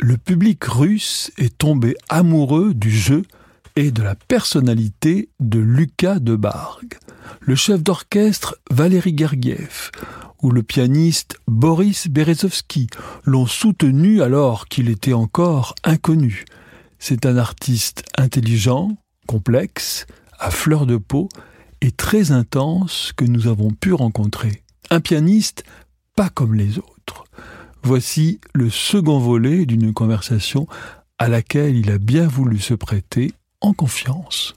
le public russe est tombé amoureux du jeu et de la personnalité de Lucas de Bargue, le chef d'orchestre Valéry Gergiev ou le pianiste Boris Berezovsky l'ont soutenu alors qu'il était encore inconnu. C'est un artiste intelligent, complexe, à fleur de peau et très intense que nous avons pu rencontrer. Un pianiste pas comme les autres. Voici le second volet d'une conversation à laquelle il a bien voulu se prêter en confiance.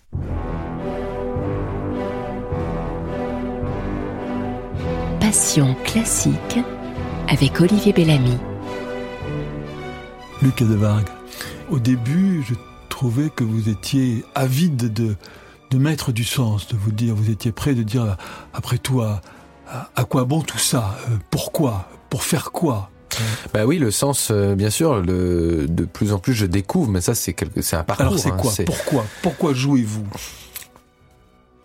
Passion classique avec Olivier Bellamy. Lucas de Vargue, au début, je trouvais que vous étiez avide de, de mettre du sens, de vous dire, vous étiez prêt de dire, après tout, à, quoi bon tout ça? Euh, Pourquoi? Pour faire quoi? Bah oui, le sens, euh, bien sûr, le, de plus en plus je découvre, mais ça c'est quelque, c'est un parcours. Alors c'est hein, quoi Pourquoi Pourquoi jouez-vous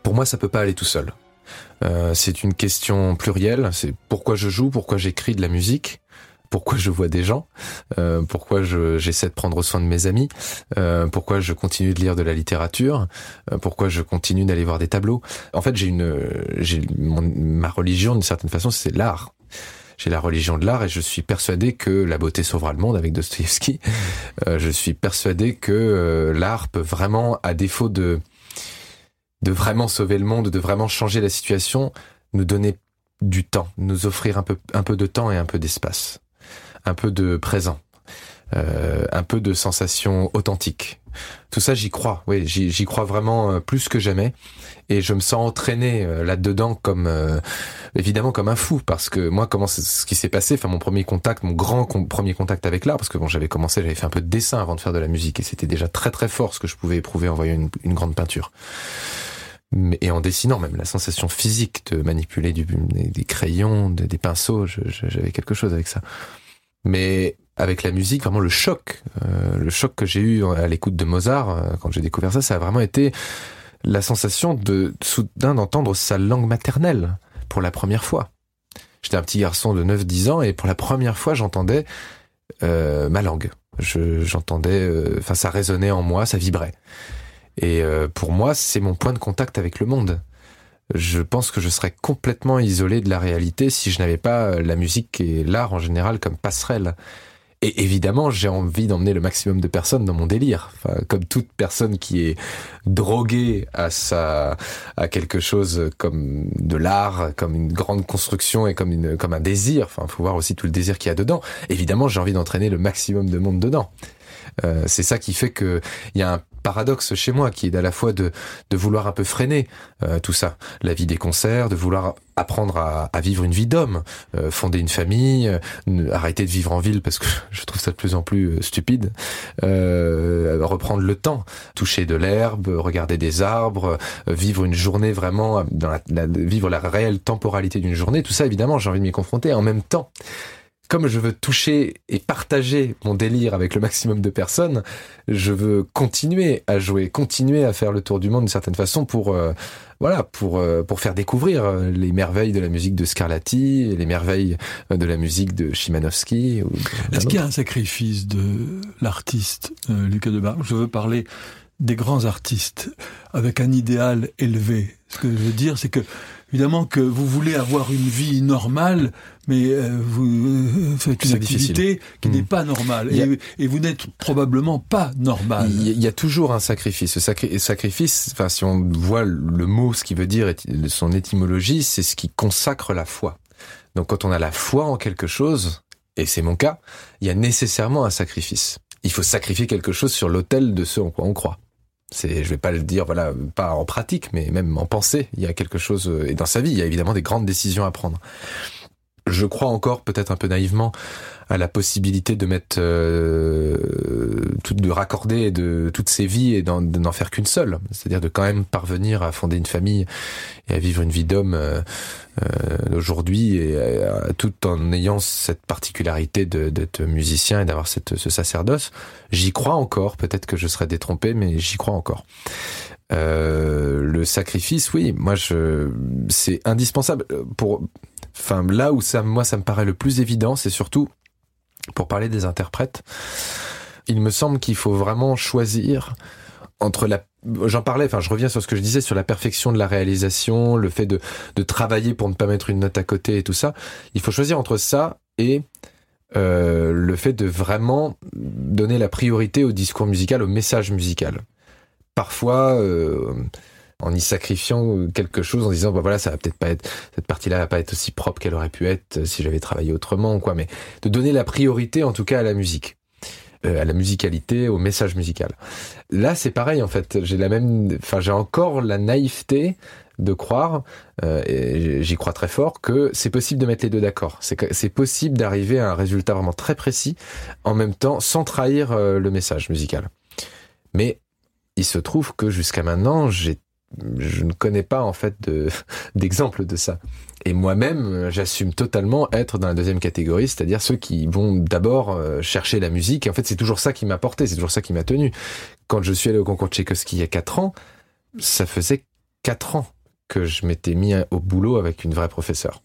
Pour moi, ça peut pas aller tout seul. Euh, c'est une question plurielle. C'est pourquoi je joue, pourquoi j'écris de la musique, pourquoi je vois des gens, euh, pourquoi j'essaie de prendre soin de mes amis, euh, pourquoi je continue de lire de la littérature, euh, pourquoi je continue d'aller voir des tableaux. En fait, j'ai une, j'ai ma religion d'une certaine façon, c'est l'art j'ai la religion de l'art et je suis persuadé que la beauté sauvera le monde avec Dostoïevski. Euh, je suis persuadé que euh, l'art peut vraiment, à défaut de de vraiment sauver le monde, de vraiment changer la situation, nous donner du temps, nous offrir un peu un peu de temps et un peu d'espace, un peu de présent, euh, un peu de sensations authentiques. Tout ça, j'y crois. Oui, j'y crois vraiment plus que jamais. Et je me sens entraîné euh, là-dedans comme euh, évidemment comme un fou. Parce que moi comment ce qui s'est passé enfin mon premier contact mon grand premier contact avec l'art parce que bon j'avais commencé j'avais fait un peu de dessin avant de faire de la musique et c'était déjà très très fort ce que je pouvais éprouver en voyant une, une grande peinture. Et en dessinant même la sensation physique de manipuler du, des, crayons des pinceaux j'avais quelque chose avec ça. Mais avec la musique, vraiment le choc, euh, le choc que j'ai eu à l'écoute de Mozart quand j'ai découvert ça, ça a vraiment été la sensation de soudain d'entendre sa langue maternelle pour la première fois. J'étais un petit garçon de 9-10 ans et pour la première fois j'entendais euh, ma langue. j'entendais, euh, enfin ça résonnait en moi, ça vibrait. Et euh, pour moi c'est mon point de contact avec le monde. Je pense que je serais complètement isolé de la réalité si je n'avais pas la musique et l'art en général comme passerelle. Et évidemment, j'ai envie d'emmener le maximum de personnes dans mon délire. Comme toute personne qui est droguée à sa, à quelque chose comme de l'art, comme une grande construction et comme une, comme un désir. Enfin, faut voir aussi tout le désir qu'il y a dedans. Évidemment, j'ai envie d'entraîner le maximum de monde dedans. Euh, c'est ça qui fait que il y a un paradoxe chez moi qui est à la fois de, vouloir un peu freiner euh, tout ça, la vie des concerts, de vouloir apprendre à, vivre une vie d'homme, euh, fonder une famille, euh, arrêter de vivre en ville parce que je trouve ça de plus en plus stupide, reprendre le temps, toucher de l'herbe, regarder des arbres, vivre une journée vraiment, vivre la réelle temporalité d'une journée, tout ça évidemment j'ai envie de m'y confronter en même temps comme je veux toucher et partager mon délire avec le maximum de personnes, je veux continuer à jouer, continuer à faire le tour du monde d'une certaine façon pour euh, voilà pour euh, pour faire découvrir euh, les merveilles de la musique de Scarlatti, les merveilles de la musique de Chimanovski. Est-ce qu'il y a un sacrifice de l'artiste Lucas Debar Je veux parler des grands artistes avec un idéal élevé. Ce que je veux dire, c'est que évidemment que vous voulez avoir une vie normale, mais euh, vous euh, faites une activité qui n'est hmm. pas normale. Et, vous n'êtes probablement pas normal. Il y a toujours un sacrifice. Ce sacrifice, enfin, si on voit le mot, ce qui veut dire, son étymologie, c'est ce qui consacre la foi. Donc quand on a la foi en quelque chose, et c'est mon cas, il y a nécessairement un sacrifice. Il faut sacrifier quelque chose sur l'autel de ce en quoi on croit. C'est, je vais pas le dire, voilà, pas en pratique, mais même en pensée, il y a quelque chose, et dans sa vie, il y a évidemment des grandes décisions à prendre. Je crois encore, peut-être un peu naïvement, à la possibilité de mettre euh, de raccorder de toutes ces vies et d'en faire qu'une seule. C'est-à-dire de quand même parvenir à fonder une famille et à vivre une vie d'homme euh, euh aujourd'hui et euh, tout en ayant cette particularité d'être musicien et d'avoir cette ce sacerdoce. J'y crois encore. Peut-être que je serais détrompé mais j'y crois encore. Euh, le sacrifice oui. Moi je c'est indispensable pour enfin là où ça moi ça me paraît le plus évident c'est surtout pour parler des interprètes, il me semble qu'il faut vraiment choisir entre la j'en parlais enfin je reviens sur ce que je disais sur la perfection de la réalisation le fait de, de travailler pour ne pas mettre une note à côté et tout ça. Il faut choisir entre ça et euh, le fait de vraiment donner la priorité au discours musical au message musical. Parfois euh, en y sacrifiant quelque chose en disant bah voilà ça va peut-être pas être cette partie-là va pas être aussi propre qu'elle aurait pu être si j'avais travaillé autrement quoi mais de donner la priorité en tout cas à la musique euh, à la musicalité, au message musical. Là, c'est pareil en fait. J'ai la même, enfin, j'ai encore la naïveté de croire, euh, et j'y crois très fort, que c'est possible de mettre les deux d'accord. C'est possible d'arriver à un résultat vraiment très précis, en même temps, sans trahir euh, le message musical. Mais il se trouve que jusqu'à maintenant, j'ai je ne connais pas en fait d'exemple de, ça. Et moi-même, j'assume totalement être dans la deuxième catégorie, c'est-à-dire ceux qui vont d'abord euh, chercher la musique. Et en fait, c'est toujours ça qui m'a porté, c'est toujours ça qui m'a tenu. Quand je suis allé au concours de Tchaïkovski il y a quatre ans, ça faisait quatre ans que je m'étais mis au boulot avec une vraie professeure.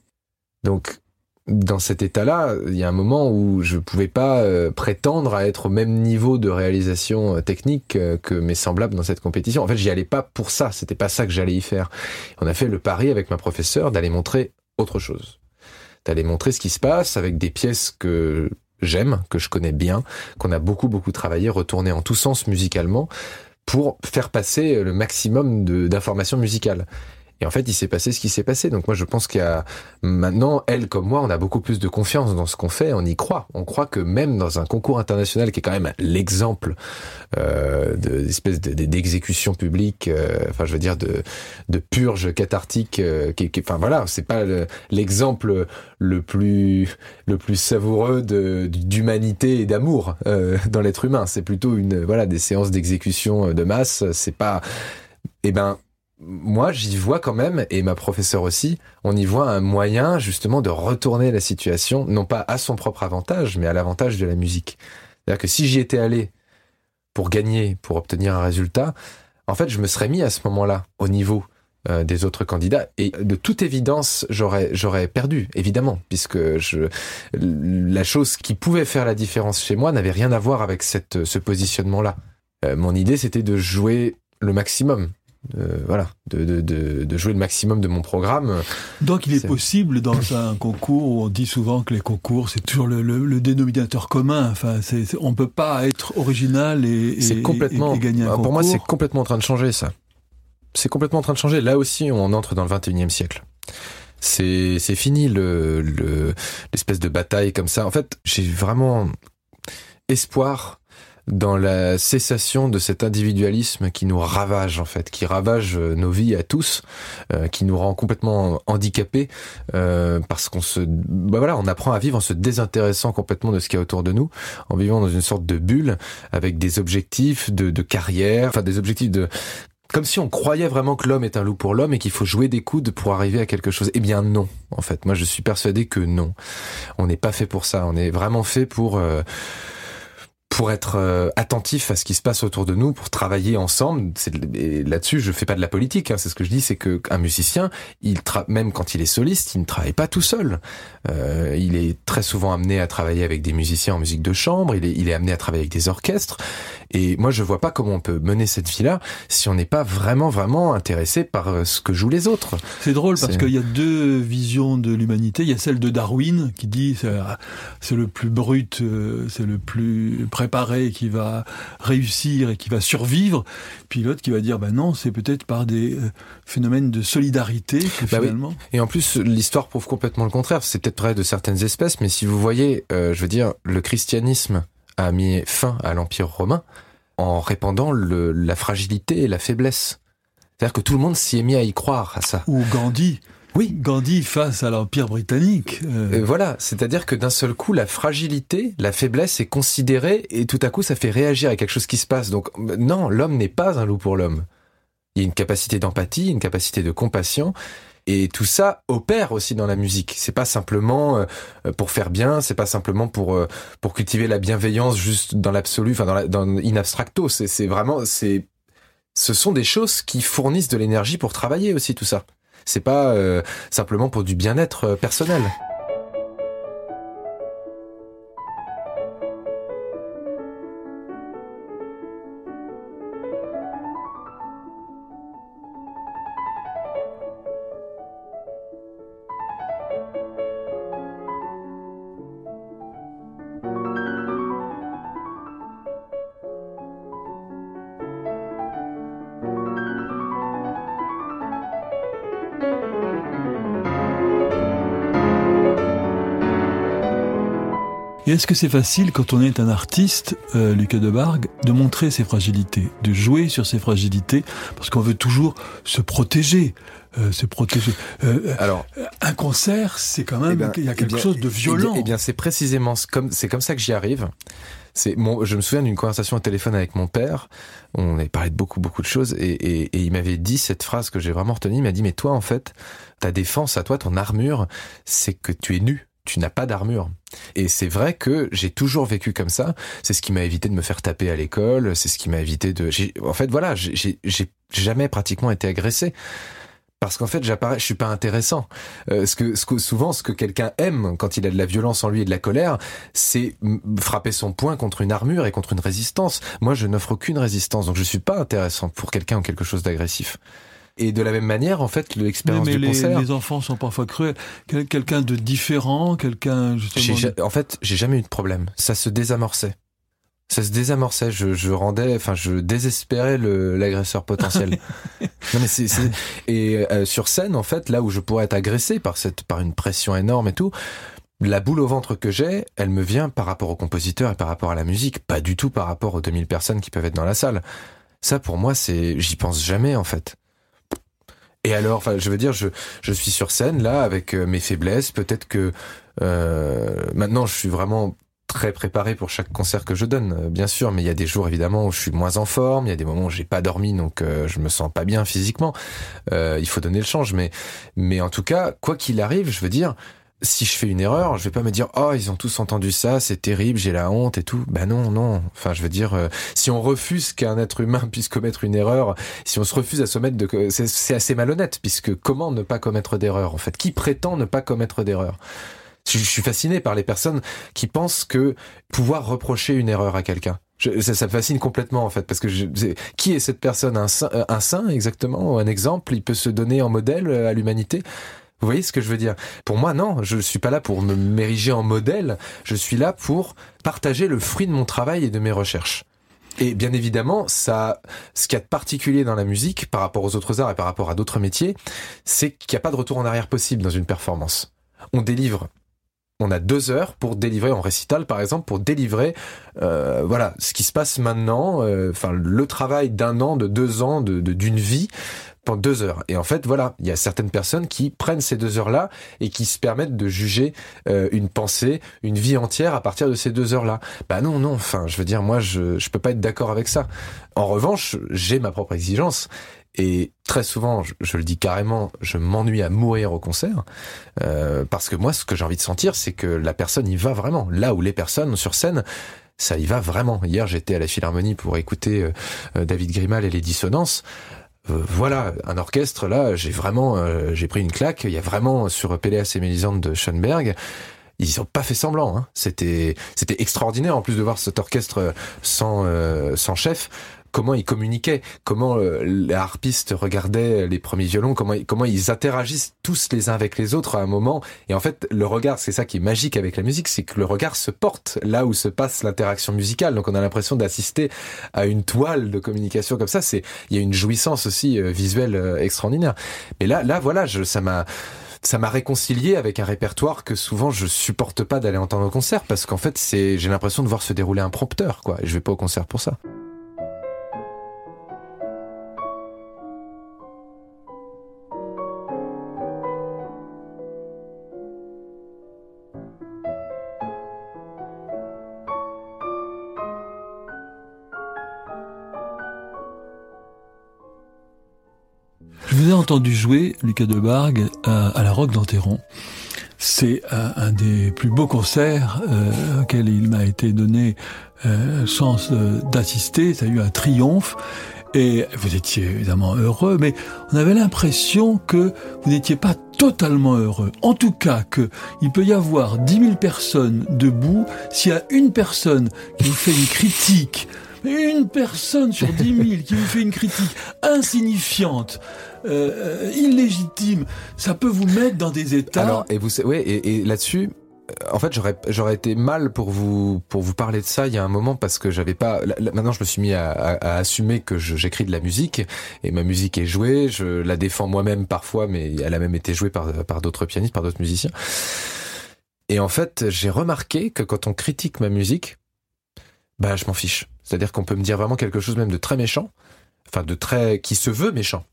Donc, dans cet état-là, il y a un moment où je pouvais pas euh, prétendre à être au même niveau de réalisation euh, technique euh, que mes semblables dans cette compétition. En fait, j'y allais pas pour ça. C'était pas ça que j'allais y faire. On a fait le pari avec ma professeure d'aller montrer autre chose, d'aller montrer ce qui se passe avec des pièces que j'aime, que je connais bien, qu'on a beaucoup beaucoup travaillé, retourné en tous sens musicalement pour faire passer le maximum d'informations musicales. Et en fait, il s'est passé ce qui s'est passé. Donc moi, je pense qu'il y a maintenant, elle comme moi, on a beaucoup plus de confiance dans ce qu'on fait. On y croit. On croit que même dans un concours international qui est quand même l'exemple euh, d'espèce d'exécution publique, euh, enfin, je veux dire de, de purge cathartique. Euh, qui, qui, enfin voilà, c'est pas l'exemple le, plus le plus savoureux d'humanité et d'amour euh, dans l'être humain. C'est plutôt une voilà des séances d'exécution de masse. C'est pas eh ben moi, j'y vois quand même, et ma professeure aussi, on y voit un moyen justement de retourner la situation, non pas à son propre avantage, mais à l'avantage de la musique. C'est-à-dire que si j'y étais allé pour gagner, pour obtenir un résultat, en fait, je me serais mis à ce moment-là au niveau euh, des autres candidats, et de toute évidence, j'aurais j'aurais perdu, évidemment, puisque je la chose qui pouvait faire la différence chez moi n'avait rien à voir avec cette ce positionnement-là. Euh, mon idée, c'était de jouer le maximum, voilà, de, de, de, jouer le maximum de mon programme. Donc il est, possible dans un concours où on dit souvent que les concours c'est toujours le, le, dénominateur commun. Enfin, c'est, on peut pas être original et, et, complètement, gagner un concours. Pour moi, c'est complètement en train de changer ça. C'est complètement en train de changer. Là aussi, on entre dans le 21e siècle. C'est, c'est fini le, le, l'espèce de bataille comme ça. En fait, j'ai vraiment espoir dans la cessation de cet individualisme qui nous ravage en fait, qui ravage euh, nos vies à tous, euh, qui nous rend complètement handicapés euh, parce qu'on se, bah voilà, on apprend à vivre en se désintéressant complètement de ce qu'il y a autour de nous, en vivant dans une sorte de bulle avec des objectifs de, de carrière, enfin des objectifs de comme si on croyait vraiment que l'homme est un loup pour l'homme et qu'il faut jouer des coudes pour arriver à quelque chose. Eh bien non, en fait. Moi, je suis persuadé que non. On n'est pas fait pour ça. On est vraiment fait pour pour être euh, attentif à ce qui se passe autour de nous, pour travailler ensemble. Là-dessus, je fais pas de la politique. Hein, c'est ce que je dis, c'est que un musicien, il même quand il est soliste, il ne travaille pas tout seul. Euh, il est très souvent amené à travailler avec des musiciens en musique de chambre. Il est, il est amené à travailler avec des orchestres. Et moi, je vois pas comment on peut mener cette vie-là si on n'est pas vraiment, vraiment intéressé par euh, ce que jouent les autres. C'est drôle parce qu'il y a deux visions de l'humanité. Il y a celle de Darwin qui dit c'est le plus brut, c'est le plus préparé, qui va réussir et qui va survivre, puis l'autre qui va dire ben non, c'est peut-être par des euh, phénomènes de solidarité bah finalement. Et en plus, l'histoire prouve complètement le contraire. C'est peut-être vrai de certaines espèces, mais si vous voyez, euh, je veux dire, le christianisme a mis fin à l'Empire romain en répandant le, la fragilité et la faiblesse. C'est-à-dire que tout le monde s'y est mis à y croire à ça. Ou Gandhi. Oui, Gandhi face à l'Empire britannique. Euh. voilà, c'est-à-dire que d'un seul coup, la fragilité, la faiblesse est considérée et tout à coup, ça fait réagir à quelque chose qui se passe. Donc non, l'homme n'est pas un loup pour l'homme. Il y a une capacité d'empathie, une capacité de compassion. Et tout ça opère aussi dans la musique. C'est pas simplement euh, pour faire bien, c'est pas simplement pour euh, pour cultiver la bienveillance juste dans l'absolu, enfin dans, la, dans in abstracto. C'est vraiment c'est ce sont des choses qui fournissent de l'énergie pour travailler aussi tout ça. C'est pas euh, simplement pour du bien-être euh, personnel. Et est-ce que c'est facile quand on est un artiste, euh, Lucas Debargue, de montrer ses fragilités, de jouer sur ses fragilités, parce qu'on veut toujours se protéger. Euh, se protéger. Euh, Alors, un concert, c'est quand même, eh ben, il y a quelque eh chose de violent. Eh bien, c'est précisément comme c'est comme ça que j'y arrive. C'est je me souviens d'une conversation au téléphone avec mon père. On avait parlé de beaucoup beaucoup de choses et, et, et il m'avait dit cette phrase que j'ai vraiment retenue. Il m'a dit mais toi en fait, ta défense à toi, ton armure, c'est que tu es nu tu n'as pas d'armure. Et c'est vrai que j'ai toujours vécu comme ça. C'est ce qui m'a évité de me faire taper à l'école. C'est ce qui m'a évité de. En fait, voilà, j'ai jamais pratiquement été agressé parce qu'en fait j'apparais je suis pas intéressant euh, ce que ce que souvent ce que quelqu'un aime quand il a de la violence en lui et de la colère c'est frapper son poing contre une armure et contre une résistance moi je n'offre aucune résistance donc je suis pas intéressant pour quelqu'un ou quelque chose d'agressif et de la même manière, en fait, l'expérience du les, concert. Les enfants sont parfois cruels. quelqu'un de différent, quelqu'un justement. En fait, j'ai jamais eu de problème. Ça se désamorçait ça se désamorçait. Je, je rendais, enfin, je désespérais l'agresseur potentiel. non mais c'est et euh, sur scène en fait, là où je pourrais être agressé par cette, par une pression énorme et tout, la boule au ventre que j'ai, elle me vient par rapport au compositeur et par rapport à la musique, pas du tout par rapport aux 2000 personnes qui peuvent être dans la salle. Ça pour moi, c'est, j'y pense jamais en fait. Et alors, enfin, je veux dire, je, je suis sur scène là avec euh, mes faiblesses. Peut-être que euh, maintenant, je suis vraiment très préparé pour chaque concert que je donne, euh, bien sûr, mais il y a des jours évidemment où je suis moins en forme, il y a des moments où j'ai pas dormi, donc euh, je me sens pas bien physiquement. Il faut donner le change, mais mais en tout cas, quoi qu'il arrive, je veux dire, si je fais une erreur, je vais pas me dire oh ils ont tous entendu ça, c'est terrible, j'ai la honte et tout. Ben non, non. Enfin, je veux dire, si on refuse qu'un être humain puisse commettre une erreur, si on se refuse à se mettre de, c'est assez malhonnête, puisque comment ne pas commettre d'erreur en fait? Qui prétend ne pas commettre d'erreur je, suis fasciné par les personnes qui pensent que pouvoir reprocher une erreur à quelqu'un. ça, ça, me fascine complètement en fait parce que je, qui est cette personne? Un saint, un saint exactement? Un exemple? Il peut se donner en modèle euh, à l'humanité? Vous voyez ce que je veux dire? Pour moi, non, je suis pas là pour me m'ériger en modèle. Je suis là pour partager le fruit de mon travail et de mes recherches. Et bien évidemment, ça, ce qu'il y a de particulier dans la musique par rapport aux autres arts et par rapport à d'autres métiers, c'est qu'il n'y a pas de retour en arrière possible dans une performance. On délivre on a deux heures pour délivrer en récital par exemple pour délivrer euh, voilà ce qui se passe maintenant euh, enfin le travail d'un an de deux ans de d'une vie pendant deux heures et en fait voilà il y a certaines personnes qui prennent ces deux heures là et qui se permettent de juger euh, une pensée une vie entière à partir de ces deux heures là bah non non enfin je veux dire moi je je peux pas être d'accord avec ça en revanche j'ai ma propre exigence et très souvent, je, le dis carrément, je m'ennuie à mourir au concert, euh, parce que moi, ce que j'ai envie de sentir, c'est que la personne y va vraiment. Là où les personnes sur scène, ça y va vraiment. Hier, j'étais à la Philharmonie pour écouter euh, David Grimal et les dissonances. Voilà, un orchestre, là, j'ai vraiment, j'ai pris une claque. Il y a vraiment, sur Péléas et Mélisande de Schoenberg, ils ont pas fait semblant. Hein. C'était, c'était extraordinaire en plus de voir cet orchestre sans, sans chef comment ils communiquaient, comment euh, les harpistes regardaient les premiers violons, comment comment ils interagissent tous les uns avec les autres à un moment. Et en fait, le regard, c'est ça qui est magique avec la musique, c'est que le regard se porte là où se passe l'interaction musicale. Donc on a l'impression d'assister à une toile de communication comme ça. C'est il y a une jouissance aussi euh, visuelle euh, extraordinaire. Mais là, là, voilà, je, ça m'a ça m'a réconcilié avec un répertoire que souvent je supporte pas d'aller entendre au concert parce qu'en fait c'est j'ai l'impression de voir se dérouler un prompteur quoi je vais pas au concert pour ça. Entendu jouer, Lucas Debargue, à, à la Roque d'Enterron. C'est un, des plus beaux concerts euh, auxquels il m'a été donné euh, chance d'assister. Ça a eu un triomphe. Et vous étiez évidemment heureux, mais on avait l'impression que vous n'étiez pas totalement heureux. En tout cas, que il peut y avoir dix mille personnes debout. S'il y a une personne qui vous fait une critique une personne sur dix mille qui vous fait une critique insignifiante, euh, euh, illégitime, ça peut vous mettre dans des états. Alors, et vous, ouais, et, là-dessus, en fait, j'aurais j'aurais été mal pour vous pour vous parler de ça il y a un moment parce que j'avais pas. maintenant, je me suis mis à, à, assumer que j'écris de la musique et ma musique est jouée. Je la défends moi-même parfois, mais elle a même été jouée par par d'autres pianistes, par d'autres musiciens. Et en fait, j'ai remarqué que quand on critique ma musique, bah je m'en fiche. C'est-à-dire qu'on peut me dire vraiment quelque chose même de très méchant, enfin de très qui se veut méchant.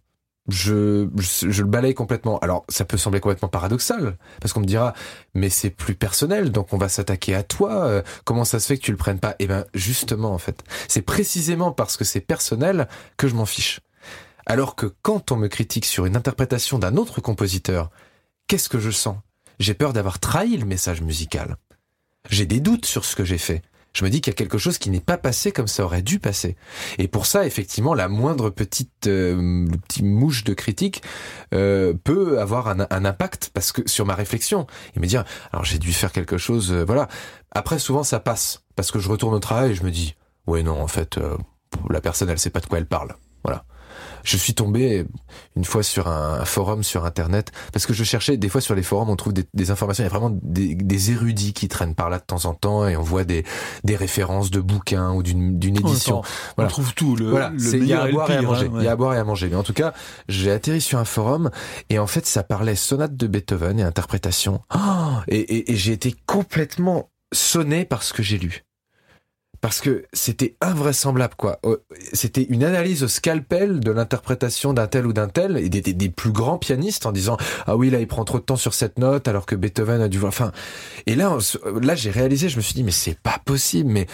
Je, je, le balaye complètement. Alors, ça peut sembler complètement paradoxal, parce qu'on me dira, mais c'est plus personnel, donc on va s'attaquer à toi. Euh, comment ça se fait que tu le prennes pas? Eh ben, justement, en fait, c'est précisément parce que c'est personnel que je m'en fiche. Alors que quand on me critique sur une interprétation d'un autre compositeur, qu'est-ce que je sens? J'ai peur d'avoir trahi le message musical. J'ai des doutes sur ce que j'ai fait je me dis qu'il y a quelque chose qui n'est pas passé comme ça aurait dû passer. Et pour ça, effectivement, la moindre petite euh, mouche de critique euh, peut avoir un, impact parce que sur ma réflexion et me dire alors j'ai dû faire quelque chose. Euh, voilà. Après, souvent ça passe parce que je retourne au travail et je me dis ouais non en fait la personne elle sait pas de quoi elle parle. Voilà. Je suis tombé une fois sur un, forum sur internet parce que je cherchais des fois sur les forums on trouve des, informations il y a vraiment des, érudits qui traînent par là de temps en temps et on voit des, des références de bouquins ou d'une édition. On trouve tout le, voilà, il y a à boire et, à manger. Il y a à boire et à manger. Mais en tout cas, j'ai atterri sur un forum et en fait ça parlait sonate de Beethoven et interprétation. Oh et, et j'ai été complètement sonné par ce que j'ai lu parce que c'était invraisemblable quoi. C'était une analyse au scalpel de l'interprétation d'un tel ou d'un tel et des, des, plus grands pianistes en disant ah oui là il prend trop de temps sur cette note alors que Beethoven a dû voir. Enfin et là là j'ai réalisé je me suis dit mais c'est pas possible mais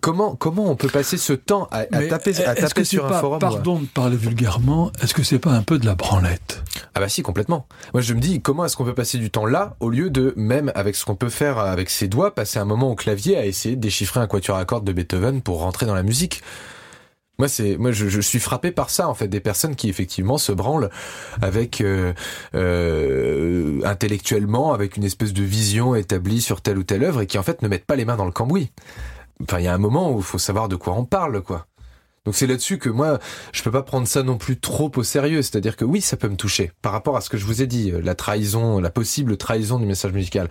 Comment, comment on peut passer ce temps à, taper, à taper sur un forum Pardon de parler vulgairement, est-ce que c'est pas un peu de la branlette? Ah bah si, complètement. Moi je me dis, comment est-ce qu'on peut passer du temps là, au lieu de, même avec ce qu'on peut faire avec ses doigts, passer un moment au clavier à essayer de déchiffrer un quatuor à cordes de Beethoven pour rentrer dans la musique? Moi, c'est moi, je, je, suis frappé par ça en fait, des personnes qui effectivement se branlent avec euh, euh, intellectuellement, avec une espèce de vision établie sur telle ou telle œuvre et qui en fait ne mettent pas les mains dans le cambouis enfin, il y a un moment où il faut savoir de quoi on parle, quoi. Donc c'est là-dessus que moi, je peux pas prendre ça non plus trop au sérieux. C'est-à-dire que oui, ça peut me toucher par rapport à ce que je vous ai dit, la trahison, la possible trahison du message musical.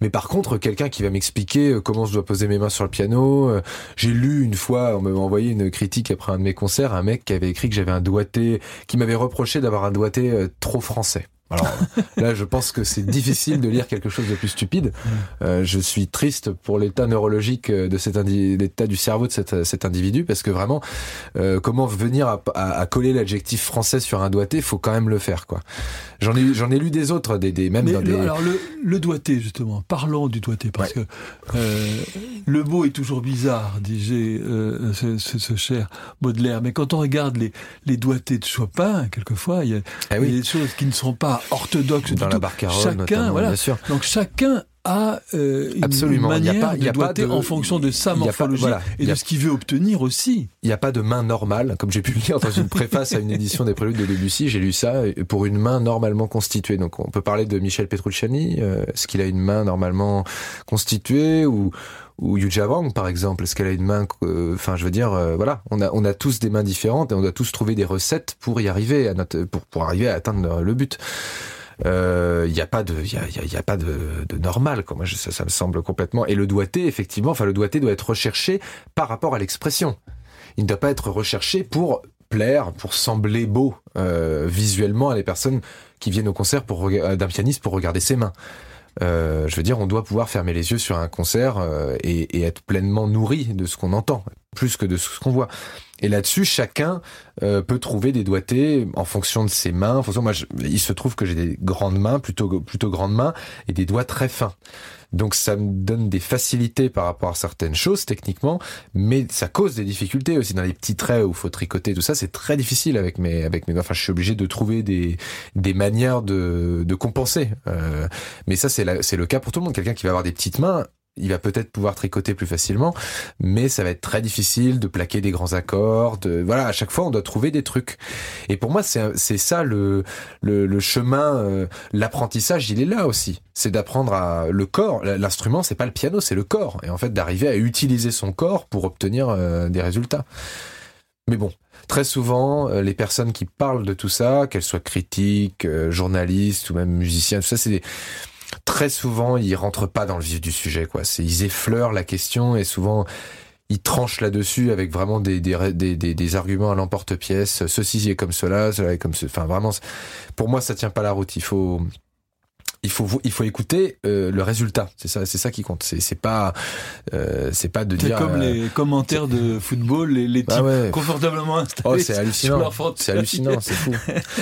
Mais par contre, quelqu'un qui va m'expliquer euh, comment je dois poser mes mains sur le piano. Euh, j'ai lu une fois, on m'avait envoyé une critique après un de mes concerts, un mec qui avait écrit que j'avais un doigté, qui m'avait reproché d'avoir un doigté euh, trop français. Alors là, je pense que c'est difficile de lire quelque chose de plus stupide. Euh, je suis triste pour l'état neurologique de cet l'état du cerveau de cet, cet individu parce que vraiment, euh, comment venir à, à, coller l'adjectif français sur un doigté, faut quand même le faire quoi. J'en ai j'en ai lu des autres, des, des même dans le, des. Alors le, le, doigté justement, parlons du doigté parce que euh, le mot est toujours bizarre, disait euh, ce, ce, ce, cher Baudelaire. Mais quand on regarde les les doigtés de Chopin, quelquefois il y a, ah il y a des choses qui ne sont pas orthodoxe dans la barcarolle chacun voilà bien sûr. donc chacun a euh, une Absolument. manière il y a pas, de en fonction de sa morphologie et de ce qu'il veut obtenir aussi. Il n'y a pas de main normale, comme j'ai pu le lire dans une préface à une édition des Préludes de Debussy, j'ai lu ça pour une main normalement constituée. Donc on peut parler de Michel Petrucciani, euh, est-ce qu'il a une main normalement constituée ou ou Yu Wang par exemple, est-ce qu'elle a une main euh, enfin je veux dire euh, voilà, on a on a tous des mains différentes et on doit tous trouver des recettes pour y arriver à notre pour pour arriver à atteindre le but il euh, n'y a pas de, il y a, y a, pas de, de normal. Quoi. Moi, ça, ça me semble complètement. Et le doigté, effectivement, enfin, le doigté doit être recherché par rapport à l'expression. Il ne doit pas être recherché pour plaire, pour sembler beau euh, visuellement à les personnes qui viennent au concert pour d'un pianiste pour regarder ses mains. Euh, je veux dire, on doit pouvoir fermer les yeux sur un concert euh, et, et, être pleinement nourri de ce qu'on entend, plus que de ce qu'on voit. Et là-dessus, chacun euh, peut trouver des doigtés en fonction de ses mains. En fonction, moi, il se trouve que j'ai des grandes mains, plutôt plutôt grandes mains, et des doigts très fins. Donc ça me donne des facilités par rapport à certaines choses techniquement, mais ça cause des difficultés aussi dans les petits traits où faut tricoter tout ça. C'est très difficile avec mes avec mes. Enfin, je suis obligé de trouver des des manières de de compenser. Euh, mais ça c'est c'est le cas pour tout le monde. Quelqu'un qui va avoir des petites mains il va peut-être pouvoir tricoter plus facilement, mais ça va être très difficile de plaquer des grands accords. Voilà, à chaque fois, on doit trouver des trucs. Et pour moi, c'est ça le, le, le chemin, euh, l'apprentissage, il est là aussi. C'est d'apprendre à le corps. L'instrument, c'est pas le piano, c'est le corps. Et en fait, d'arriver à utiliser son corps pour obtenir euh, des résultats. Mais bon, très souvent, euh, les personnes qui parlent de tout ça, qu'elles soient critiques, journalistes ou même musiciens, tout ça, c'est des très souvent ils rentrent pas dans le vif du sujet quoi. Ils effleurent la question et souvent ils tranchent là-dessus avec vraiment des des, des, des, arguments à l'emporte-pièce. Ceci est comme cela, cela est comme ce. Enfin vraiment, pour moi ça tient pas la route. Il faut il faut il faut écouter euh, le résultat. C'est ça, c'est ça qui compte. C'est c'est pas euh, c'est pas de dire comme euh, les commentaires de football, les, les Ah types ouais. confortablement installés. Oh, c'est hallucinant. C'est hallucinant, c'est fou.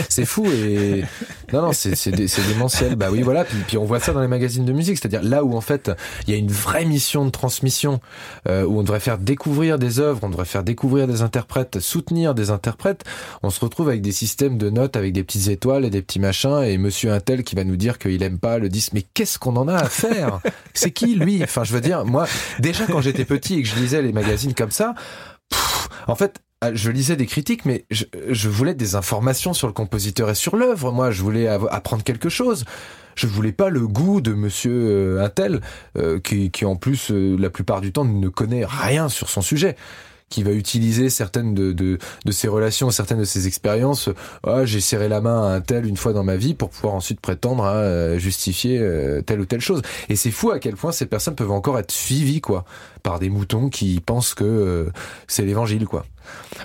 C'est fou et non non, c'est c'est c'est démentiel. Bah oui, voilà. Puis, puis on voit ça dans les magazines de musique, c'est-à-dire là où en fait il y a une vraie mission de transmission, euh, où on devrait faire découvrir des œuvres, on devrait faire découvrir des interprètes, soutenir des interprètes. On se retrouve avec des systèmes de notes, avec des petites étoiles et des petits machins, et Monsieur Intel qui va nous dire qu'il aime pas le disque. Mais qu'est-ce qu'on en a à faire? C'est qui lui? Enfin, je veux dire, moi, déjà quand j'étais petit et que je lisais les magazines comme ça, en fait, ah, je lisais des critiques, mais je, voulais des informations sur le compositeur et sur l'œuvre. Moi, je voulais apprendre quelque chose. Je voulais pas le goût de Monsieur euh, Intel, euh, qui, qui en plus euh, la plupart du temps ne connaît rien sur son sujet, qui va utiliser certaines de, de, de ses relations, certaines de ses expériences. Ah, j'ai serré la main à un tel une fois dans ma vie pour pouvoir ensuite prétendre à euh, justifier euh, telle ou telle chose. Et c'est fou à quel point ces personnes peuvent encore être suivies quoi par des moutons qui pensent que euh, c'est l'évangile quoi.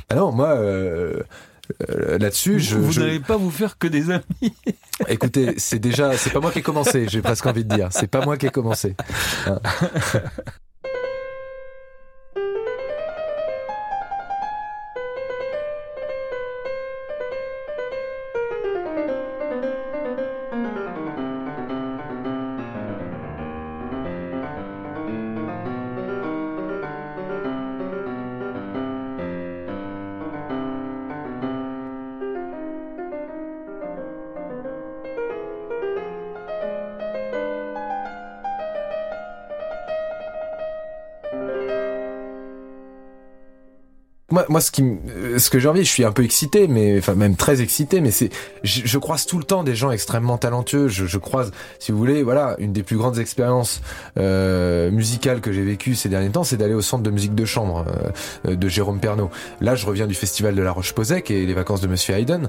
Ah non, moi. euh, euh, là-dessus, je, vous je- n'allez pas vous faire que des amis. écoutez, c'est déjà, c'est pas moi qui ai commencé, j'ai presque envie de dire, c'est pas moi qui ai commencé. Hein. Moi, ce qui, euh, ce que j'ai envie, je suis un peu excité, mais enfin même très excité, mais c'est, je, je croise tout le temps des gens extrêmement talentueux. Je, je croise, si vous voulez, voilà, une des plus grandes expériences euh, musicales que j'ai vécues ces derniers temps, c'est d'aller au centre de musique de chambre euh, de Jérôme Pernaud. Là, je reviens du festival de la Roche-Posay et les vacances de Monsieur Haydn.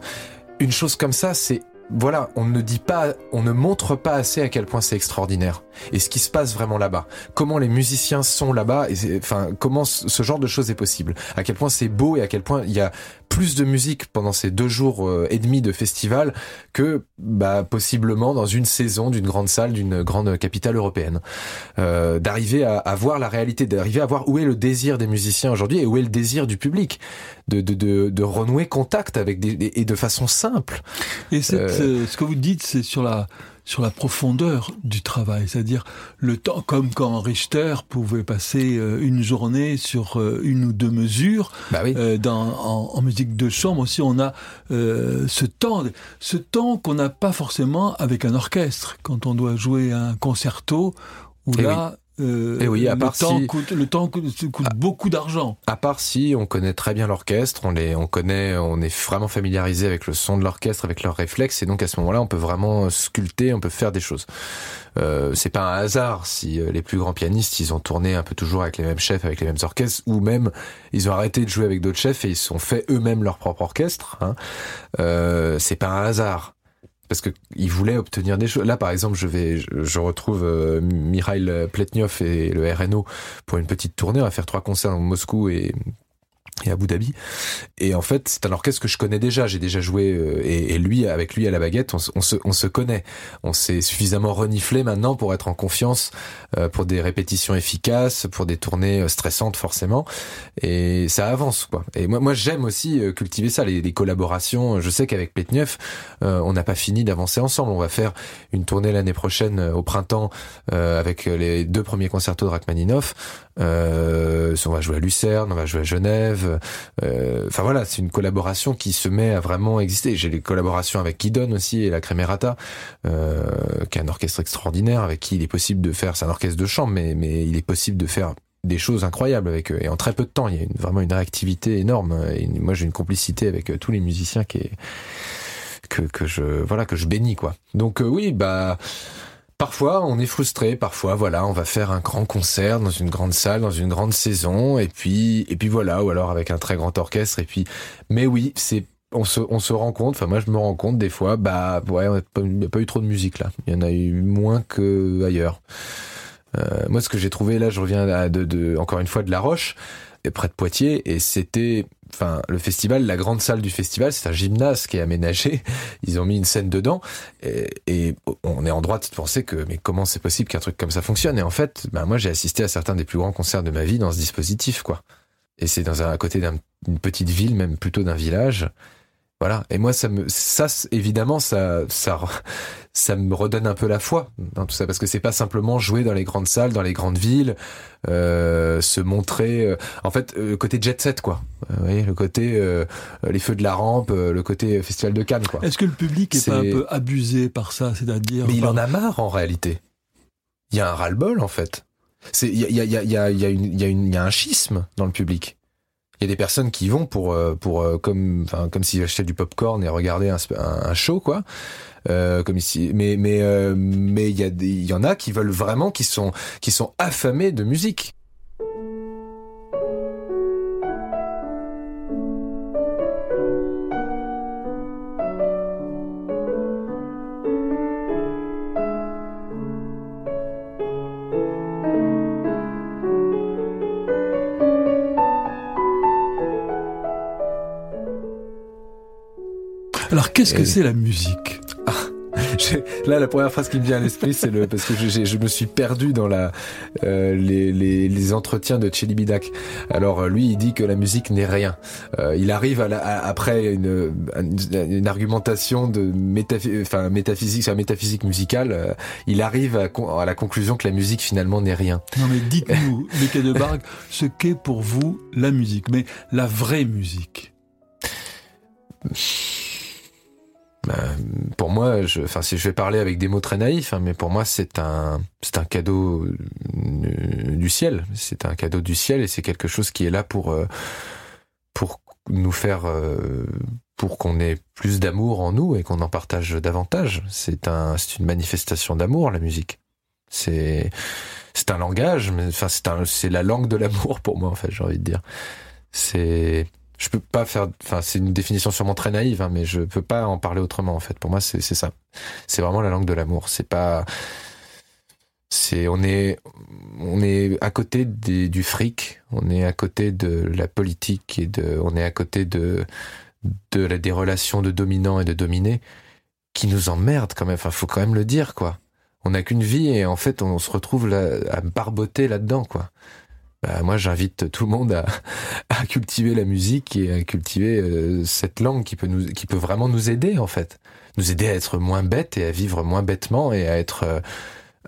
Une chose comme ça, c'est voilà, on ne dit pas, on ne montre pas assez à quel point c'est extraordinaire. Et ce qui se passe vraiment là-bas. Comment les musiciens sont là-bas, et enfin, comment ce genre de choses est possible. À quel point c'est beau et à quel point il y a plus de musique pendant ces deux jours euh, et demi de festival que, bah, possiblement dans une saison d'une grande salle, d'une grande capitale européenne. Euh, d'arriver à, à voir la réalité, d'arriver à voir où est le désir des musiciens aujourd'hui et où est le désir du public. De, de, de, de renouer contact avec des, et de façon simple. Et Euh, euh, ce que vous dites, c'est sur la sur la profondeur du travail, c'est-à-dire le temps, comme quand Richter pouvait passer euh, une journée sur euh, une ou deux mesures. Bah oui. Dans, en, en musique de chambre aussi, on a euh, ce temps, ce temps qu'on n'a pas forcément avec un orchestre quand on doit jouer un concerto où Eh là. Euh, Eh oui, à le, part temps si- coûte, le temps coûte, coûte beaucoup d'argent. À part si on connaît très bien l'orchestre, on les, on connaît, on est vraiment familiarisé avec le son de l'orchestre, avec leurs réflexes, et donc à ce moment-là, on peut vraiment sculpter, on peut faire des choses. Euh, c'est pas un hasard si euh, les plus grands pianistes, ils ont tourné un peu toujours avec les mêmes chefs, avec les mêmes orchestres, ou même ils ont arrêté de jouer avec d'autres chefs et ils se sont fait eux-mêmes leur propre orchestre. Hein. Euh, c'est pas un hasard. Parce que ils voulaient obtenir des choses. Là, par exemple, je vais, je, retrouve euh, Mikhail Pletnyov et le RNO pour une petite tournée. On va faire trois concerts à Moscou et et Abu Dhabi. Et en fait, c'est un orchestre que je connais déjà. J'ai déjà joué euh, et, et lui, avec lui à la baguette, on, se- on se, on se connaît. On s'est suffisamment reniflé maintenant pour être en confiance euh, pour des répétitions efficaces, pour des tournées euh, stressantes forcément. Et ça avance quoi. Et moi, moi, j'aime aussi euh, cultiver ça, les, les collaborations. Je sais qu'avec Pletneuf, euh, on n'a pas fini d'avancer ensemble. On va faire une tournée l'année prochaine euh, au printemps avec les deux premiers concertos de Rachmaninoff. Euh, on va jouer à Lucerne, on va jouer à Genève. Euh, Enfin voilà, c'est une collaboration qui se met à vraiment exister. J'ai les collaborations avec Kidon aussi et la Cremerata, euh, qui est un orchestre extraordinaire avec qui il est possible de faire. C'est un orchestre de chambre, mais mais il est possible de faire des choses incroyables avec eux et en très peu de temps. Il y a une- vraiment une réactivité énorme. Et moi, j'ai une complicité avec tous les musiciens qui est que que je voilà que je bénis quoi. Donc euh, oui, bah Parfois, on est frustré. Parfois, voilà, on va faire un grand concert dans une grande salle, dans une grande saison, et puis, et puis voilà, ou alors avec un très grand orchestre. Et puis, mais oui, c'est, on se, on se rend compte. Enfin, moi, je me rends compte des fois, bah, ouais, il n'y a pas eu trop de musique là. Il y en a eu moins que ailleurs. Euh, moi, ce que j'ai trouvé là, je reviens à de, de, encore une fois de La Roche, près de Poitiers, et c'était enfin, le festival, la grande salle du festival, c'est un gymnase qui est aménagé. Ils ont mis une scène dedans, et, on est en droit de penser que, mais comment c'est possible qu'un truc comme ça fonctionne? Et en fait, ben moi, j'ai assisté à certains des plus grands concerts de ma vie dans ce dispositif, quoi. Et c'est dans un, à côté d'une petite ville, même plutôt d'un village. Voilà. Et moi, ça me, ça, évidemment, ça, ça, ça me redonne un peu la foi dans tout ça, parce que c'est pas simplement jouer dans les grandes salles, dans les grandes villes, euh, se montrer. Euh, en fait, euh, le côté jet set, quoi. vous voyez, le côté les feux de la rampe, le côté festival de Cannes, quoi. Est-ce que le public est, pas un peu abusé par ça, c'est-à-dire Mais il en a marre en réalité. Il y a un ras-le-bol en fait. C'est il y a il y a il y a il y a une il y a un schisme dans le public. Il y a des personnes qui vont pour euh, pour euh, comme enfin comme s'ils achetaient du popcorn et regardaient un, un, show quoi. Euh, comme ici, mais mais euh, mais il y a il y en a qui veulent vraiment qui sont qui sont affamés de musique. Alors qu'est-ce que c'est la musique ah, Là, la première phrase qui me vient à l'esprit, c'est le parce que je, je, me suis perdu dans la euh, les, les, les, entretiens de Chelibidak. Alors lui, il dit que la musique n'est rien. Euh, il arrive à, la, après une, une, argumentation de enfin, métaphysique, sur la métaphysique musicale. Euh, il arrive à, à, la conclusion que la musique finalement n'est rien. Non mais dites-nous, Mickey de Bargue, ce qu'est pour vous la musique, mais la vraie musique? Bah, pour moi, je, enfin, si je vais parler avec des mots très naïfs, hein, mais pour moi, c'est un, c'est un cadeau euh, du ciel. C'est un cadeau du ciel et c'est quelque chose qui est là pour, euh, pour nous faire, euh, pour qu'on ait plus d'amour en nous et qu'on en partage davantage. C'est un, c'est une manifestation d'amour, la musique. C'est, c'est un langage, mais enfin, c'est un, c'est la langue de l'amour pour moi, en fait, j'ai envie de dire. C'est, je peux pas faire enfin c'est une définition sûrement très naïve hein, mais je peux pas en parler autrement en fait. Pour moi c'est ça. C'est vraiment la langue de l'amour. C'est pas c'est on est on est à côté des, du fric. On est à côté de la politique et de on est à côté de de la, des relations de dominants et de dominés qui nous emmerdent quand même. Enfin faut quand même le dire quoi. On n'a qu'une vie et en fait on se retrouve à barboter là-dedans quoi bah, moi j'invite tout le monde à, à, cultiver la musique et à cultiver euh, cette langue qui peut nous, qui peut vraiment nous aider en fait, nous aider à être moins bêtes et à vivre moins bêtement et à être euh,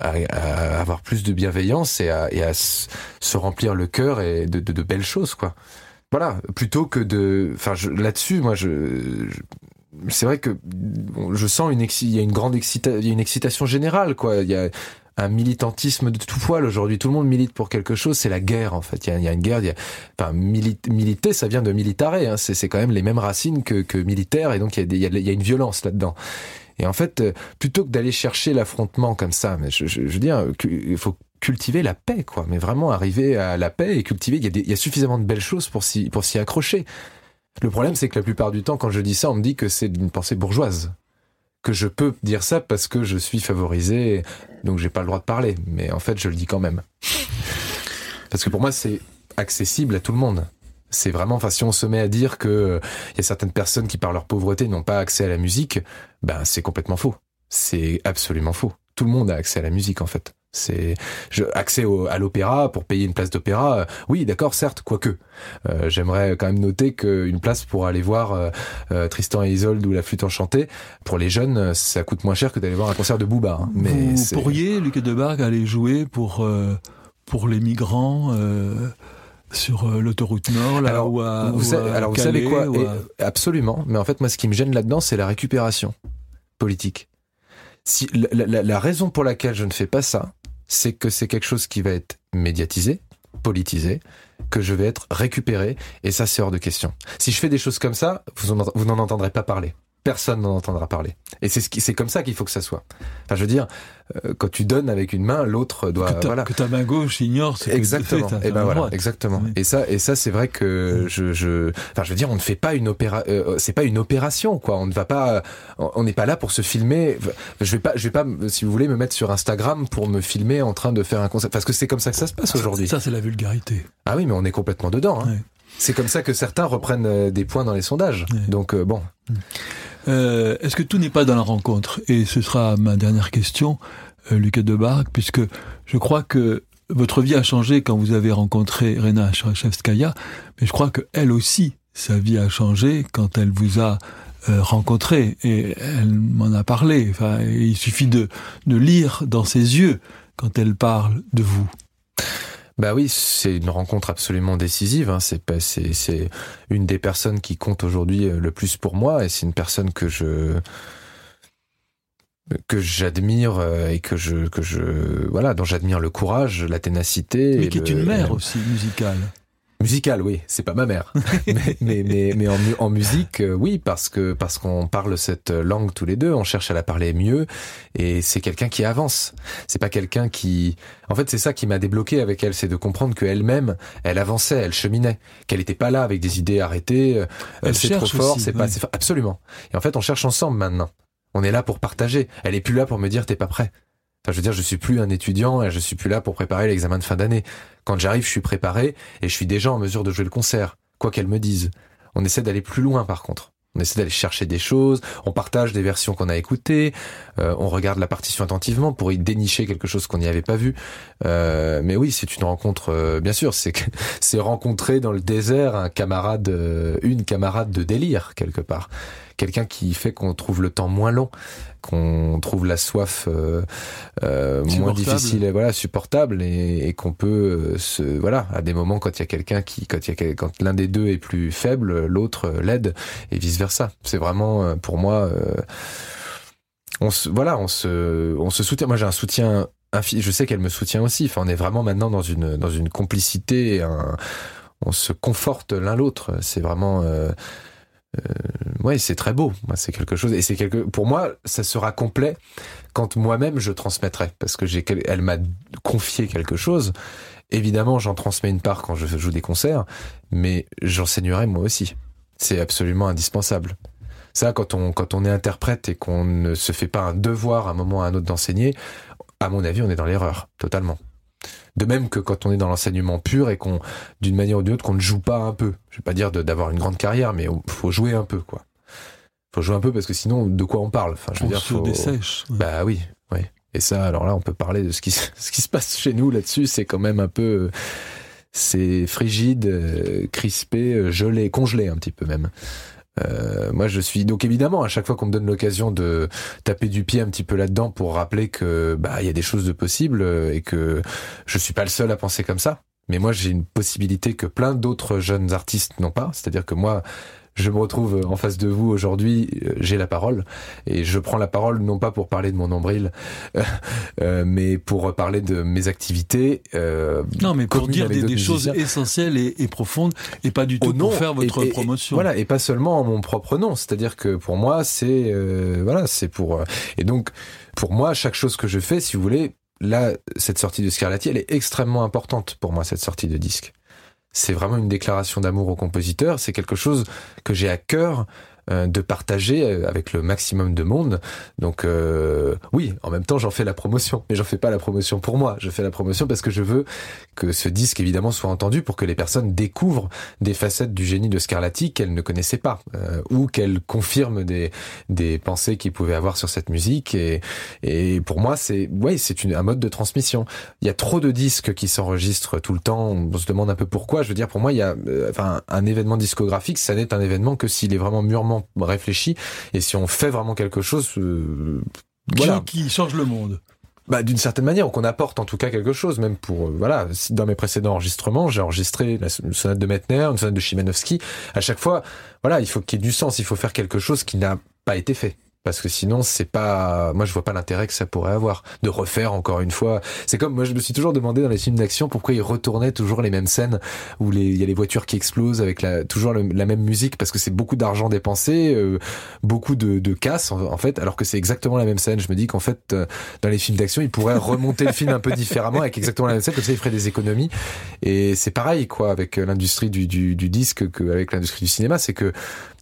à, avoir plus de bienveillance et à, et à se remplir le cœur et de, de, de, belles choses quoi. Voilà, plutôt que de, enfin là-dessus, moi je, je c'est vrai que je sens une il y a une grande excita, y a une excitation générale quoi. Il y a un militantisme de tout poil aujourd'hui. Tout le monde milite pour quelque chose. C'est la guerre en fait. Il y a, il y a une guerre. Il y a, enfin, militer, ça vient de militare. Hein. C'est quand même les mêmes racines que, que militaire, et donc il y a, il y a, une violence là-dedans. Et en fait, euh, plutôt que d'aller chercher l'affrontement comme ça, mais je, je, je veux dire, il faut cultiver la paix, quoi. Mais vraiment arriver à la paix et cultiver. Il y a, des, il y a suffisamment de belles choses pour s'y pour s'y accrocher. Le problème, c'est que la plupart du temps, quand je dis ça, on me dit que c'est une pensée bourgeoise que je peux dire ça parce que je suis favorisé, donc j'ai pas le droit de parler. Mais en fait, je le dis quand même. Parce que pour moi, c'est accessible à tout le monde. C'est vraiment, enfin, si on se met à dire que il euh, y a certaines personnes qui, par leur pauvreté, n'ont pas accès à la musique, ben, c'est complètement faux. C'est absolument faux. Tout le monde a accès à la musique, en fait. C'est accès au, à l'opéra pour payer une place d'opéra. Euh, oui, d'accord, certes, quoique. Euh, J'aimerais quand même noter qu'une place pour aller voir euh, euh, Tristan et Isolde ou la flûte enchantée, pour les jeunes, ça coûte moins cher que d'aller voir un concert de Booba. Hein. Mais Vous pourriez, Luc Debargue, aller jouer pour pour les migrants sur l'autoroute Nord, là, alors, ou à, vous, ou à alors vous savez quoi Absolument. Mais en fait, moi, ce qui me gêne là-dedans, c'est la récupération politique. Si la, la, la raison pour laquelle je ne fais pas ça, c'est que c'est quelque chose qui va être médiatisé, politisé, que je vais être récupéré, et ça c'est hors de question. Si je fais des choses comme ça, vous n'en entendrez pas parler personne n'en entendra parler. Et c'est ce qui, c'est comme ça qu'il faut que ça soit. Enfin, je veux dire, euh, quand tu donnes avec une main, l'autre doit. Que, voilà. que ta main gauche ignore ce exactement. que tu fais. Et ben voilà, exactement. Et ça, et ça, c'est vrai que je, je, enfin, je veux dire, on ne fait pas une opéra, euh, c'est pas une opération, quoi. On ne va pas, on n'est pas là pour se filmer. Je vais pas, je vais pas, si vous voulez, me mettre sur Instagram pour me filmer en train de faire un concert, parce que c'est comme ça que ça se passe aujourd'hui. Ça, c'est la vulgarité. Ah oui, mais on est complètement dedans. Hein. C'est comme ça que certains reprennent des points dans les sondages. Donc bon. Est-ce que tout n'est pas dans la rencontre? Et ce sera ma dernière question, Lucas Debargue, puisque je crois que votre vie a changé quand vous avez rencontré Rena Sharachevskaya, mais je crois que elle aussi, sa vie a changé quand elle vous a euh, rencontré et elle m'en a parlé. Enfin, il suffit de, de lire dans ses yeux quand elle parle de vous. Bah oui, c'est une rencontre absolument décisive. Hein. C'est c'est une des personnes qui compte aujourd'hui euh, le plus pour moi, et c'est une personne que je que j'admire euh, et que je que je voilà dont j'admire le courage, la ténacité. Mais qui est une mère aussi musicale. Musicale, oui, c'est pas ma mère, mais, mais, mais, mais en, en, musique, euh, oui, parce que parce qu'on parle cette langue tous les deux, on cherche à la parler mieux, et c'est quelqu'un qui avance. C'est pas quelqu'un qui, en fait, c'est ça qui m'a débloqué avec elle, c'est de comprendre qu'elle-même, elle avançait, elle cheminait, qu'elle était pas là avec des idées arrêtées. Euh, c'est trop fort, c'est pas, absolument. Et en fait, on cherche ensemble maintenant. On est là pour partager. Elle est plus là pour me dire t'es pas prêt. Je veux dire, je suis plus un étudiant et je suis plus là pour préparer l'examen de fin d'année. Quand j'arrive, je suis préparé et je suis déjà en mesure de jouer le concert, quoi qu'elle me dise. On essaie d'aller plus loin, par contre. On essaie d'aller chercher des choses, on partage des versions qu'on a écoutées, euh, on regarde la partition attentivement pour y dénicher quelque chose qu'on n'y avait pas vu. Euh, mais oui, c'est une rencontre, euh, bien sûr, c'est c'est rencontrer dans le désert un camarade, une camarade de délire quelque part quelqu'un qui fait qu'on trouve le temps moins long, qu'on trouve la soif euh, euh, moins difficile et voilà supportable et, et qu'on peut euh, se voilà à des moments quand il y a quelqu'un qui quand il y a quand l'un des deux est plus faible, l'autre l'aide et vice versa. C'est vraiment pour moi on se voilà on se on se soutient. Moi j'ai un soutien je sais qu'elle me soutient aussi. Enfin, on est vraiment maintenant dans une dans une complicité. On se conforte l'un l'autre. C'est vraiment euh, ouais, c'est très beau. C'est quelque chose. Et c'est quelque. Pour moi, ça sera complet quand moi-même je transmettrai, parce que j'ai. Elle m'a confié quelque chose. Évidemment, j'en transmets une part quand je joue des concerts, mais j'enseignerai moi aussi. C'est absolument indispensable. Ça, quand on quand on est interprète et qu'on ne se fait pas un devoir à un moment ou à un autre d'enseigner, à mon avis, on est dans l'erreur totalement. De même que quand on est dans l'enseignement pur et qu'on, d'une manière ou d'une autre, qu'on ne joue pas un peu. Je vais pas dire d'avoir une grande carrière, mais il faut jouer un peu, quoi. Faut jouer un peu parce que sinon, de quoi on parle? Enfin, je veux on dire, faut... dessèche. Bah oui, oui. Et ça, alors là, on peut parler de ce qui, ce qui se passe chez nous là-dessus. C'est quand même un peu, c'est frigide, euh, crispé, euh, gelé, congelé un petit peu même. Euh, moi, je suis donc évidemment à chaque fois qu'on me donne l'occasion de taper du pied un petit peu là-dedans pour rappeler que bah il y a des choses de possibles et que je suis pas le seul à penser comme ça. Mais moi, j'ai une possibilité que plein d'autres jeunes artistes n'ont pas. C'est-à-dire que moi, je me retrouve en face de vous aujourd'hui, euh, j'ai la parole et je prends la parole non pas pour parler de mon nombril, euh, mais pour parler de mes activités. Euh, non, mais pour dire des, choses essentielles et, et, profondes et pas du tout pour faire votre promotion. voilà, et pas seulement en mon propre nom. C'est-à-dire que pour moi, c'est voilà, c'est pour et donc pour moi, chaque chose que je fais, si vous voulez, là, cette sortie de Scarlatti, elle est extrêmement importante pour moi, cette sortie de disque c'est vraiment une déclaration d'amour au compositeur. C'est quelque chose que j'ai à cœur de partager euh, avec le maximum de monde. Donc euh, oui, en même temps j'en fais la promotion, mais j'en fais pas la promotion pour moi. Je fais la promotion parce que je veux que ce disque évidemment soit entendu pour que les personnes découvrent des facettes du génie de Scarlatti qu'elles ne connaissaient pas ou qu'elles confirment des des pensées qu'ils pouvaient avoir sur cette musique. Et et pour moi c'est oui c'est un mode de transmission. Il y a trop de disques qui s'enregistrent tout le temps. On se demande un peu pourquoi. Je veux dire pour moi il y a enfin un événement discographique ça n'est un événement que s'il est vraiment mûrement réfléchi. Et si on fait vraiment quelque chose, euh, voilà. qui change le monde bah, d'une certaine manière, ou qu'on apporte en tout cas quelque chose, même pour, euh, voilà, dans mes précédents enregistrements, j'ai enregistré la sonate de Metner, une sonate de Chimanovski, à chaque fois, voilà, il faut qu'il y ait du sens, il faut faire quelque chose qui n'a pas été fait parce que sinon c'est pas moi je vois pas l'intérêt que ça pourrait avoir de refaire encore une fois. C'est comme moi je me suis toujours demandé dans les films d'action pourquoi ils retournaient toujours les mêmes scènes où il y a les voitures qui explosent avec la toujours la même musique parce que c'est beaucoup d'argent dépensé euh, beaucoup de, de casse en, fait alors que c'est exactement la même scène. Je me dis qu'en fait euh, dans les films d'action ils pourraient remonter le film un peu différemment avec exactement la même scène. Comme ça ils feraient des économies. Et c'est pareil quoi avec l'industrie du, du, du disque qu'avec l'industrie du cinéma. C'est que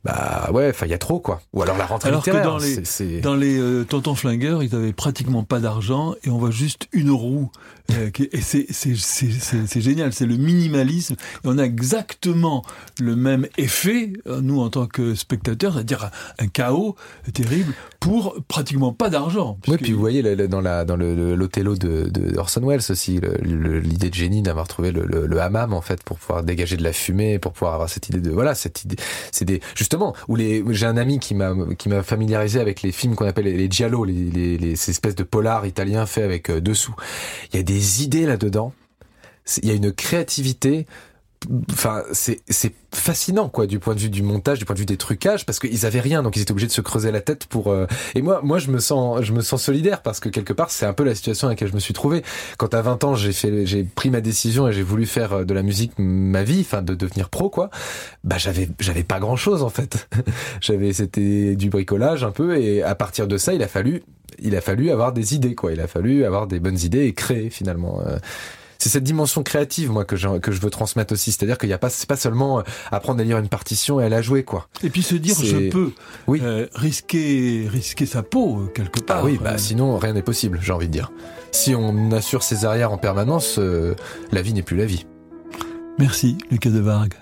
bah ouais, enfin il y a trop quoi. Ou alors la rentrée alors littéraire. Que dans les, dans les euh, tontons flingueurs, ils avaient pratiquement pas d'argent et on voit juste une roue. Euh, et c'est, génial, c'est le minimalisme. Et on a exactement le même effet, euh, nous en tant que spectateurs, c'est-à-dire un, chaos terrible pour pratiquement pas d'argent. Oui, puis vous voyez dans, la, dans le, l'Othello de, de Orson Welles aussi, l'idée de génie d'avoir trouvé le, le, hammam en fait pour pouvoir dégager de la fumée, pour pouvoir avoir cette idée de voilà cette idée, c'est des justement où les j'ai un ami qui m'a qui m'a familiarisé avec les films qu'on appelle les, giallo, les, les, les, ces espèces de polars italiens faits avec euh, dessous. Il y a des idées là-dedans. Il y a une créativité enfin c'est fascinant quoi du point de vue du montage du point de vue des trucages parce qu'ils avaient rien donc ils étaient obligés de se creuser la tête pour euh, et moi moi je me sens je me sens solidaire parce que quelque part c'est un peu la situation à laquelle je me suis trouvé. Quand à 20 ans j'ai fait j'ai pris ma décision et j'ai voulu faire euh, de la musique ma vie enfin de devenir pro quoi bah j'avais j'avais pas grand chose en fait. J'avais c'était du bricolage un peu et à partir de ça il a fallu il a fallu avoir des idées quoi. Il a fallu avoir des bonnes idées et créer finalement euh, c'est cette dimension créative moi que je, que je veux transmettre aussi. C'est-à-dire qu'il y a pas c'est pas seulement euh, apprendre à lire une partition et à la jouer quoi. Et puis se dire je peux oui. Euh, risquer risquer sa peau euh, quelque part ah oui bah sinon rien n'est possible j'ai envie de dire. Si on assure ses arrières en permanence la vie n'est plus la vie. Merci Lucas de Vargue